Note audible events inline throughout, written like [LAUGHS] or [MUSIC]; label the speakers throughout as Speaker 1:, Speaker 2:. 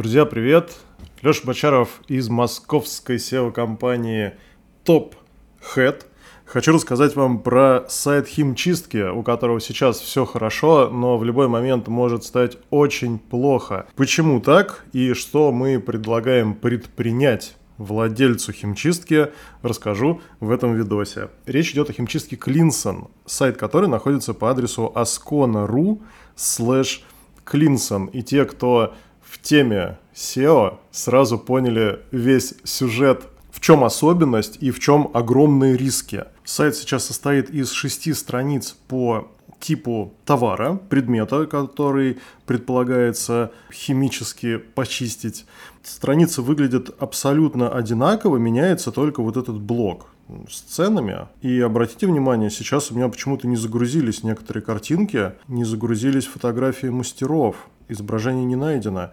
Speaker 1: Друзья, привет! Леша Бочаров из московской SEO-компании Top Head. Хочу рассказать вам про сайт химчистки, у которого сейчас все хорошо, но в любой момент может стать очень плохо. Почему так и что мы предлагаем предпринять владельцу химчистки, расскажу в этом видосе. Речь идет о химчистке Cleanson, сайт который находится по адресу ascona.ru slash Cleanson. И те, кто в теме SEO, сразу поняли весь сюжет в чем особенность и в чем огромные риски. Сайт сейчас состоит из шести страниц по типу товара, предмета, который предполагается химически почистить. Страницы выглядят абсолютно одинаково, меняется только вот этот блок с ценами. И обратите внимание, сейчас у меня почему-то не загрузились некоторые картинки, не загрузились фотографии мастеров, изображение не найдено.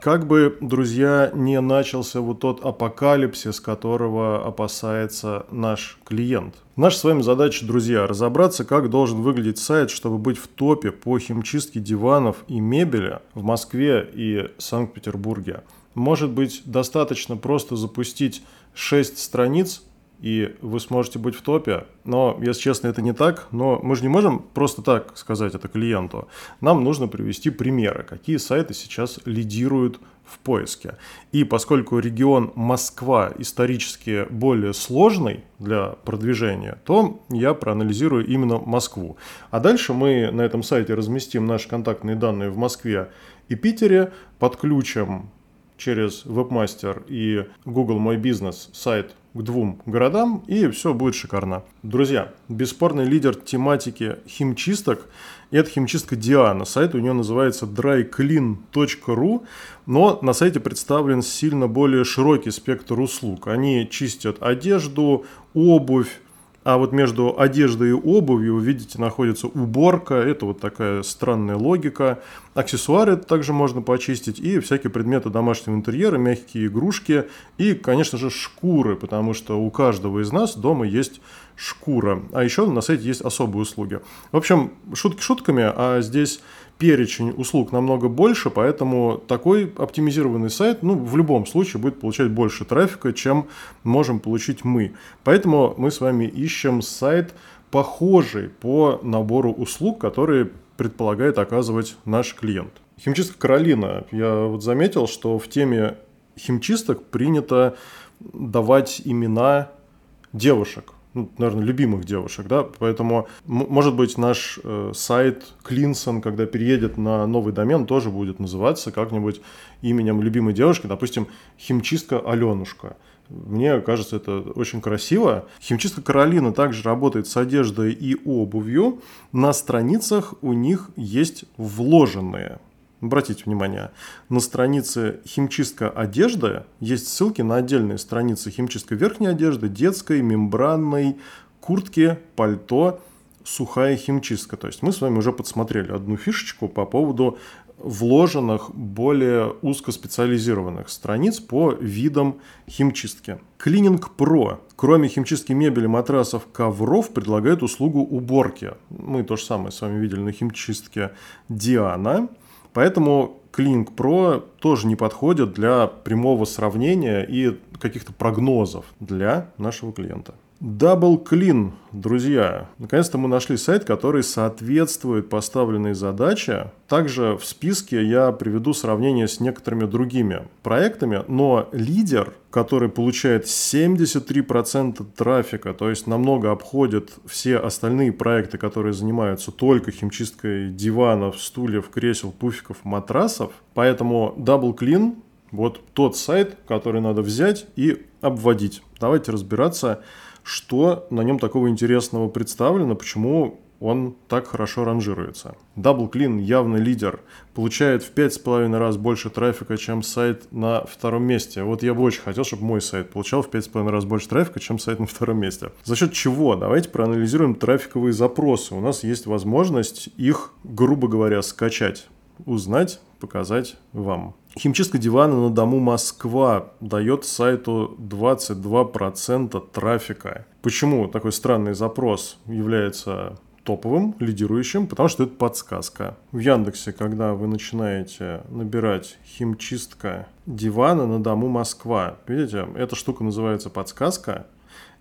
Speaker 1: Как бы, друзья, не начался вот тот апокалипсис, которого опасается наш клиент. Наша с вами задача, друзья, разобраться, как должен выглядеть сайт, чтобы быть в топе по химчистке диванов и мебели в Москве и Санкт-Петербурге. Может быть, достаточно просто запустить 6 страниц и вы сможете быть в топе. Но, если честно, это не так. Но мы же не можем просто так сказать это клиенту. Нам нужно привести примеры, какие сайты сейчас лидируют в поиске. И поскольку регион Москва исторически более сложный для продвижения, то я проанализирую именно Москву. А дальше мы на этом сайте разместим наши контактные данные в Москве и Питере, подключим через Webmaster и Google Мой Бизнес сайт к двум городам, и все будет шикарно. Друзья, бесспорный лидер тематики химчисток – это химчистка Диана. Сайт у нее называется dryclean.ru, но на сайте представлен сильно более широкий спектр услуг. Они чистят одежду, обувь, а вот между одеждой и обувью, видите, находится уборка. Это вот такая странная логика. Аксессуары также можно почистить. И всякие предметы домашнего интерьера, мягкие игрушки. И, конечно же, шкуры, потому что у каждого из нас дома есть шкура. А еще на сайте есть особые услуги. В общем, шутки шутками, а здесь перечень услуг намного больше, поэтому такой оптимизированный сайт, ну, в любом случае будет получать больше трафика, чем можем получить мы. Поэтому мы с вами ищем сайт, похожий по набору услуг, которые предполагает оказывать наш клиент. Химчистка Каролина. Я вот заметил, что в теме химчисток принято давать имена девушек ну, наверное, любимых девушек, да, поэтому, может быть, наш э, сайт Клинсон, когда переедет на новый домен, тоже будет называться как-нибудь именем любимой девушки, допустим, химчистка Аленушка. Мне кажется, это очень красиво. Химчистка Каролина также работает с одеждой и обувью. На страницах у них есть вложенные Обратите внимание, на странице «Химчистка одежды» есть ссылки на отдельные страницы химчистка верхней одежды, детской, мембранной, куртки, пальто, сухая химчистка. То есть мы с вами уже подсмотрели одну фишечку по поводу вложенных более узкоспециализированных страниц по видам химчистки. Cleaning Pro, кроме химчистки мебели, матрасов, ковров, предлагает услугу уборки. Мы то же самое с вами видели на химчистке Диана – Поэтому Cleaning Pro тоже не подходит для прямого сравнения и каких-то прогнозов для нашего клиента. Double Clean, друзья. Наконец-то мы нашли сайт, который соответствует поставленной задаче. Также в списке я приведу сравнение с некоторыми другими проектами, но лидер, который получает 73% трафика, то есть намного обходит все остальные проекты, которые занимаются только химчисткой диванов, стульев, кресел, пуфиков, матрасов. Поэтому Double Clean вот тот сайт, который надо взять и обводить. Давайте разбираться, что на нем такого интересного представлено, почему он так хорошо ранжируется. Double Clean явный лидер, получает в 5,5 раз больше трафика, чем сайт на втором месте. Вот я бы очень хотел, чтобы мой сайт получал в 5,5 раз больше трафика, чем сайт на втором месте. За счет чего? Давайте проанализируем трафиковые запросы. У нас есть возможность их, грубо говоря, скачать, узнать, показать вам. Химчистка дивана на дому Москва дает сайту 22% трафика. Почему такой странный запрос является топовым, лидирующим, потому что это подсказка. В Яндексе, когда вы начинаете набирать химчистка дивана на дому Москва, видите, эта штука называется подсказка,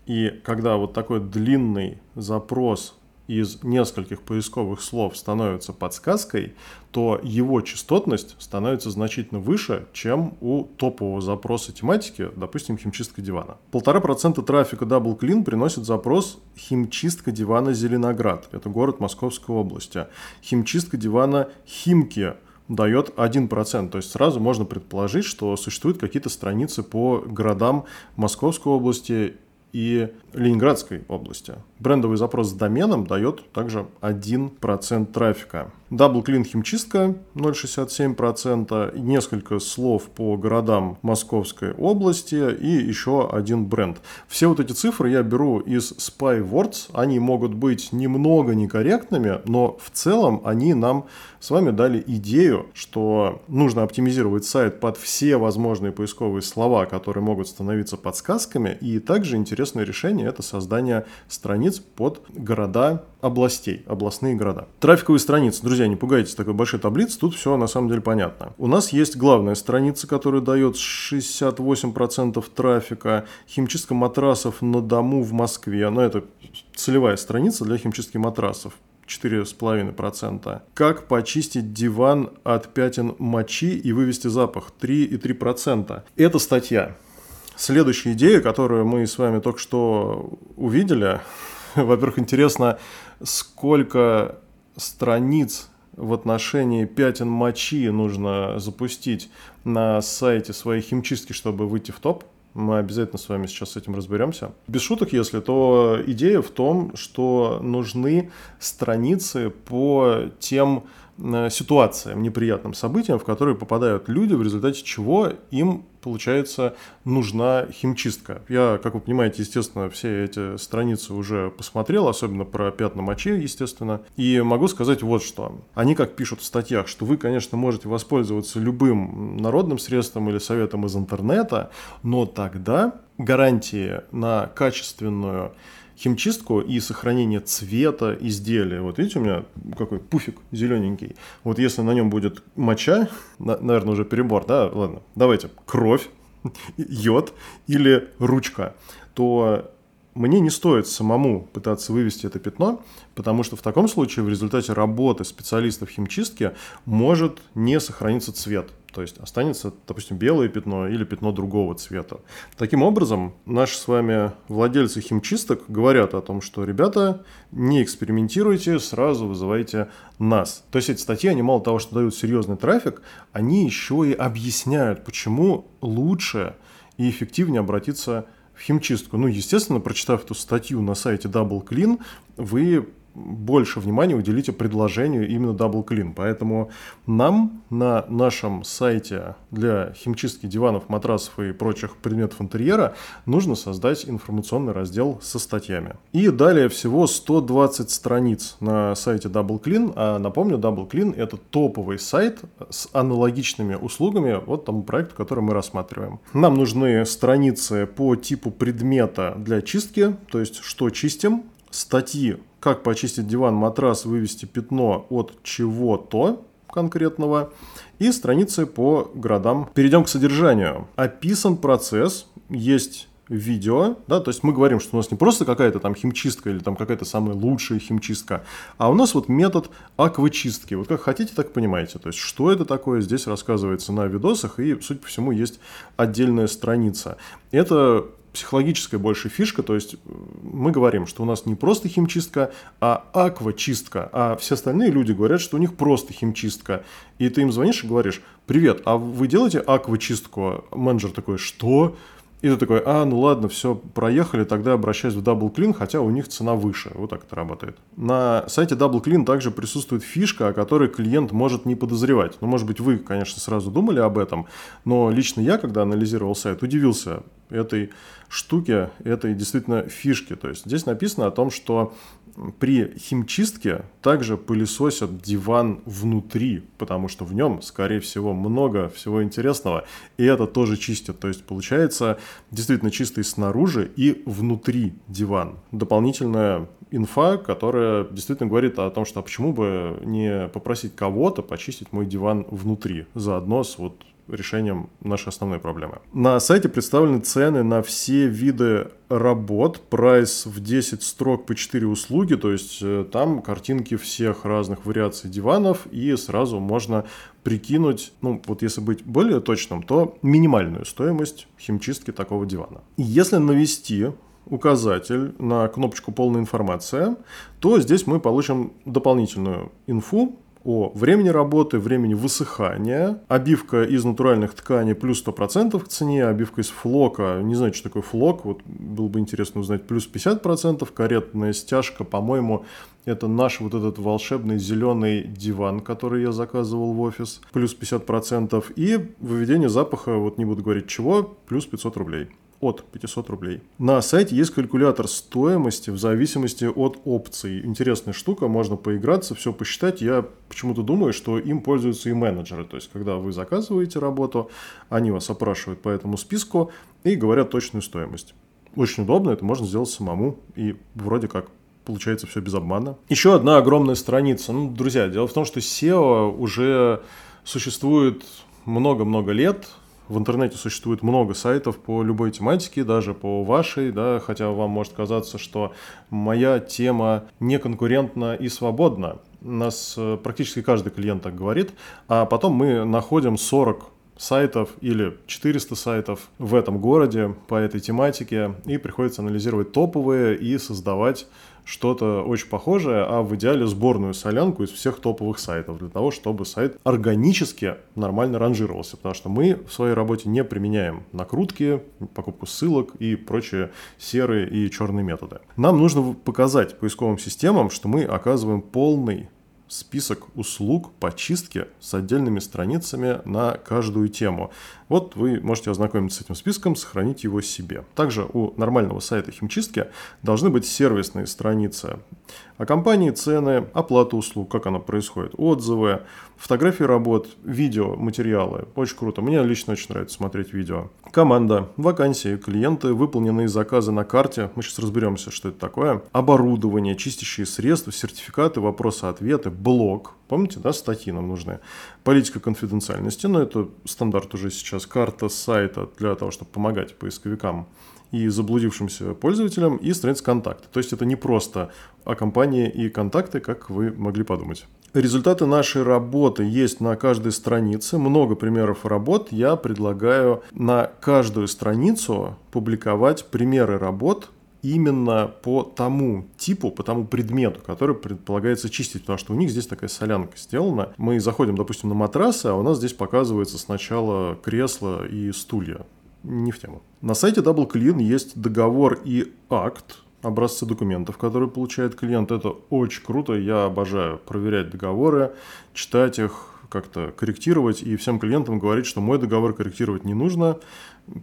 Speaker 1: и когда вот такой длинный запрос из нескольких поисковых слов становится подсказкой, то его частотность становится значительно выше, чем у топового запроса тематики, допустим, химчистка дивана. Полтора процента трафика Double Clean приносит запрос химчистка дивана Зеленоград. Это город Московской области. Химчистка дивана Химки дает 1%. То есть сразу можно предположить, что существуют какие-то страницы по городам Московской области и Ленинградской области. Брендовый запрос с доменом дает также 1% трафика. Double Clean химчистка 0,67%, несколько слов по городам Московской области и еще один бренд. Все вот эти цифры я беру из SpyWords, они могут быть немного некорректными, но в целом они нам с вами дали идею, что нужно оптимизировать сайт под все возможные поисковые слова, которые могут становиться подсказками, и также интересное решение – это создание страниц под города областей, областные города. Трафиковые страницы, друзья, не пугайтесь такой большой таблицы, тут все на самом деле понятно. У нас есть главная страница, которая дает 68% трафика, химчистка матрасов на дому в Москве, но это целевая страница для химчистки матрасов. 4,5%. Как почистить диван от пятен мочи и вывести запах? 3,3%. Это статья. Следующая идея, которую мы с вами только что увидели, [LAUGHS] во-первых, интересно, сколько страниц в отношении пятен мочи нужно запустить на сайте своей химчистки, чтобы выйти в топ. Мы обязательно с вами сейчас с этим разберемся. Без шуток, если, то идея в том, что нужны страницы по тем ситуациям, неприятным событиям, в которые попадают люди, в результате чего им, получается, нужна химчистка. Я, как вы понимаете, естественно, все эти страницы уже посмотрел, особенно про пятна мочи, естественно, и могу сказать вот что. Они, как пишут в статьях, что вы, конечно, можете воспользоваться любым народным средством или советом из интернета, но тогда гарантии на качественную химчистку и сохранение цвета изделия. Вот видите, у меня какой пуфик зелененький. Вот если на нем будет моча, на, наверное, уже перебор, да, ладно, давайте, кровь, [LAUGHS] йод или ручка, то мне не стоит самому пытаться вывести это пятно, потому что в таком случае в результате работы специалистов химчистки может не сохраниться цвет. То есть останется, допустим, белое пятно или пятно другого цвета. Таким образом, наши с вами владельцы химчисток говорят о том, что, ребята, не экспериментируйте, сразу вызывайте нас. То есть эти статьи, они мало того, что дают серьезный трафик, они еще и объясняют, почему лучше и эффективнее обратиться в химчистку. Ну, естественно, прочитав эту статью на сайте Double Clean, вы больше внимания уделите предложению именно Double Clean. Поэтому нам на нашем сайте для химчистки диванов, матрасов и прочих предметов интерьера нужно создать информационный раздел со статьями. И далее всего 120 страниц на сайте Double Clean. А напомню, Double Clean это топовый сайт с аналогичными услугами вот тому проекту, который мы рассматриваем. Нам нужны страницы по типу предмета для чистки, то есть что чистим, статьи как почистить диван, матрас, вывести пятно от чего-то конкретного и страницы по городам. Перейдем к содержанию. Описан процесс, есть видео, да, то есть мы говорим, что у нас не просто какая-то там химчистка или там какая-то самая лучшая химчистка, а у нас вот метод аквачистки. Вот как хотите, так понимаете. То есть что это такое, здесь рассказывается на видосах и, судя по всему, есть отдельная страница. Это психологическая больше фишка, то есть э, мы говорим, что у нас не просто химчистка, а аквачистка, а все остальные люди говорят, что у них просто химчистка. И ты им звонишь и говоришь, привет, а вы делаете аквачистку? Менеджер такой, что? И ты такой, а, ну ладно, все, проехали, тогда обращаюсь в Double Clean, хотя у них цена выше. Вот так это работает. На сайте Double Clean также присутствует фишка, о которой клиент может не подозревать. Ну, может быть, вы, конечно, сразу думали об этом, но лично я, когда анализировал сайт, удивился этой штуке, этой действительно фишки. То есть здесь написано о том, что при химчистке также пылесосят диван внутри, потому что в нем, скорее всего, много всего интересного, и это тоже чистят. То есть получается, действительно чистый снаружи и внутри диван. Дополнительная инфа, которая действительно говорит о том, что а почему бы не попросить кого-то почистить мой диван внутри, заодно с вот решением нашей основной проблемы. На сайте представлены цены на все виды работ, прайс в 10 строк по 4 услуги, то есть э, там картинки всех разных вариаций диванов, и сразу можно прикинуть, ну вот если быть более точным, то минимальную стоимость химчистки такого дивана. Если навести указатель на кнопочку «Полная информация», то здесь мы получим дополнительную инфу о времени работы, времени высыхания. Обивка из натуральных тканей плюс 100% к цене, обивка из флока, не знаю, что такое флок, вот было бы интересно узнать, плюс 50%. Каретная стяжка, по-моему, это наш вот этот волшебный зеленый диван, который я заказывал в офис, плюс 50%. И выведение запаха, вот не буду говорить чего, плюс 500 рублей от 500 рублей. На сайте есть калькулятор стоимости в зависимости от опций. Интересная штука, можно поиграться, все посчитать. Я почему-то думаю, что им пользуются и менеджеры. То есть, когда вы заказываете работу, они вас опрашивают по этому списку и говорят точную стоимость. Очень удобно, это можно сделать самому и вроде как получается все без обмана. Еще одна огромная страница. Ну, друзья, дело в том, что SEO уже существует много-много лет, в интернете существует много сайтов по любой тематике, даже по вашей, да, хотя вам может казаться, что моя тема не конкурентна и свободна. Нас э, практически каждый клиент так говорит, а потом мы находим 40 сайтов или 400 сайтов в этом городе по этой тематике, и приходится анализировать топовые и создавать что-то очень похожее, а в идеале сборную солянку из всех топовых сайтов для того, чтобы сайт органически нормально ранжировался, потому что мы в своей работе не применяем накрутки, покупку ссылок и прочие серые и черные методы. Нам нужно показать поисковым системам, что мы оказываем полный список услуг по чистке с отдельными страницами на каждую тему. Вот вы можете ознакомиться с этим списком, сохранить его себе. Также у нормального сайта химчистки должны быть сервисные страницы о компании, цены, оплата услуг, как она происходит, отзывы, фотографии работ, видео, материалы. Очень круто. Мне лично очень нравится смотреть видео. Команда, вакансии, клиенты, выполненные заказы на карте. Мы сейчас разберемся, что это такое. Оборудование, чистящие средства, сертификаты, вопросы-ответы, блог. Помните, да, статьи нам нужны. Политика конфиденциальности, но это стандарт уже сейчас. Карта сайта для того, чтобы помогать поисковикам и заблудившимся пользователям, и страниц контакта. То есть это не просто о компании и контакты, как вы могли подумать. Результаты нашей работы есть на каждой странице. Много примеров работ. Я предлагаю на каждую страницу публиковать примеры работ, именно по тому типу, по тому предмету, который предполагается чистить, потому что у них здесь такая солянка сделана. Мы заходим, допустим, на матрасы, а у нас здесь показывается сначала кресло и стулья не в тему. На сайте Double Clean есть договор и акт, образцы документов, которые получает клиент. Это очень круто, я обожаю проверять договоры, читать их, как-то корректировать и всем клиентам говорить, что мой договор корректировать не нужно,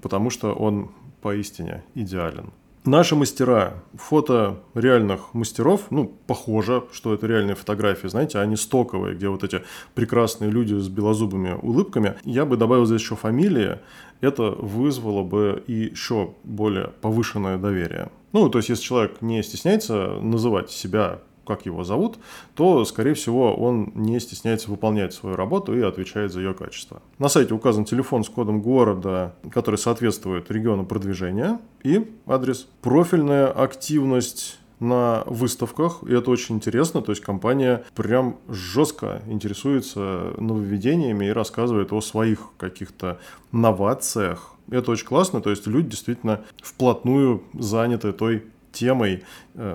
Speaker 1: потому что он поистине идеален. Наши мастера, фото реальных мастеров, ну, похоже, что это реальные фотографии, знаете, они стоковые, где вот эти прекрасные люди с белозубыми улыбками. Я бы добавил здесь еще фамилии, это вызвало бы еще более повышенное доверие. Ну, то есть, если человек не стесняется называть себя как его зовут, то, скорее всего, он не стесняется выполнять свою работу и отвечает за ее качество. На сайте указан телефон с кодом города, который соответствует региону продвижения, и адрес. Профильная активность на выставках, и это очень интересно, то есть компания прям жестко интересуется нововведениями и рассказывает о своих каких-то новациях. Это очень классно, то есть люди действительно вплотную заняты той темой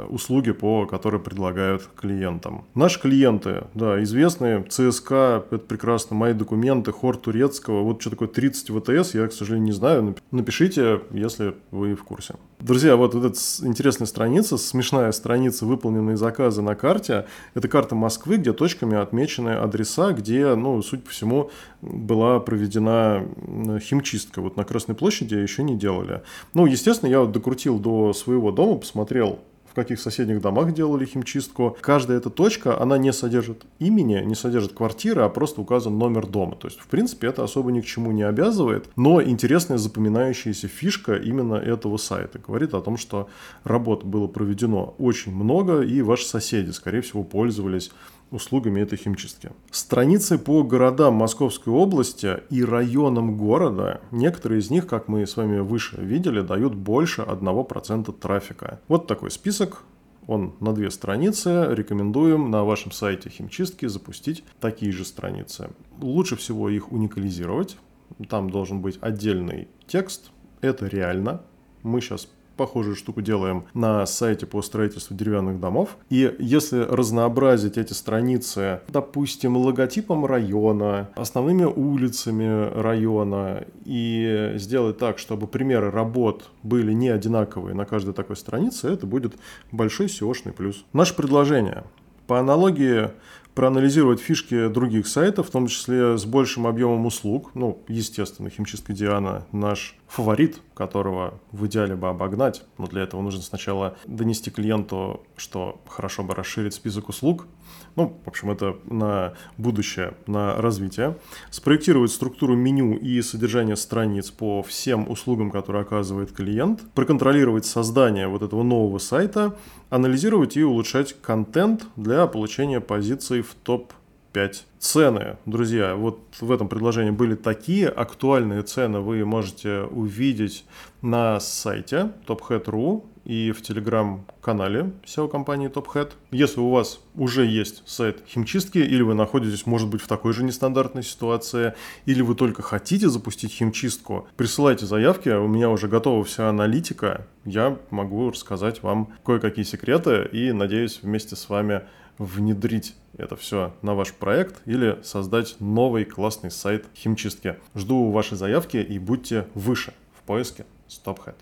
Speaker 1: услуги, по которой предлагают клиентам. Наши клиенты, да, известные, ЦСК, это прекрасно, мои документы, хор турецкого, вот что такое 30 ВТС, я, к сожалению, не знаю, напишите, если вы в курсе. Друзья, вот эта интересная страница, смешная страница, выполненные заказы на карте, это карта Москвы, где точками отмечены адреса, где, ну, судя по всему, была проведена химчистка. Вот на Красной площади еще не делали. Ну, естественно, я вот докрутил до своего дома, посмотрел в каких соседних домах делали химчистку. Каждая эта точка, она не содержит имени, не содержит квартиры, а просто указан номер дома. То есть, в принципе, это особо ни к чему не обязывает, но интересная запоминающаяся фишка именно этого сайта. Говорит о том, что работ было проведено очень много, и ваши соседи, скорее всего, пользовались услугами этой химчистки. Страницы по городам Московской области и районам города, некоторые из них, как мы с вами выше видели, дают больше 1% трафика. Вот такой список. Он на две страницы. Рекомендуем на вашем сайте химчистки запустить такие же страницы. Лучше всего их уникализировать. Там должен быть отдельный текст. Это реально. Мы сейчас похожую штуку делаем на сайте по строительству деревянных домов. И если разнообразить эти страницы, допустим, логотипом района, основными улицами района, и сделать так, чтобы примеры работ были не одинаковые на каждой такой странице, это будет большой SEO-шный плюс. Наше предложение. По аналогии проанализировать фишки других сайтов, в том числе с большим объемом услуг. Ну, естественно, химчистка Диана наш фаворит, которого в идеале бы обогнать, но для этого нужно сначала донести клиенту, что хорошо бы расширить список услуг. Ну, в общем, это на будущее, на развитие. Спроектировать структуру меню и содержание страниц по всем услугам, которые оказывает клиент. Проконтролировать создание вот этого нового сайта. Анализировать и улучшать контент для получения позиций в топ 5. Цены, друзья, вот в этом предложении были такие актуальные цены, вы можете увидеть на сайте tophead.ru и в телеграм-канале SEO-компании TopHead. Если у вас уже есть сайт химчистки, или вы находитесь, может быть, в такой же нестандартной ситуации, или вы только хотите запустить химчистку, присылайте заявки, у меня уже готова вся аналитика, я могу рассказать вам кое-какие секреты и, надеюсь, вместе с вами внедрить это все на ваш проект или создать новый классный сайт химчистки. Жду ваши заявки и будьте выше в поиске StopHead.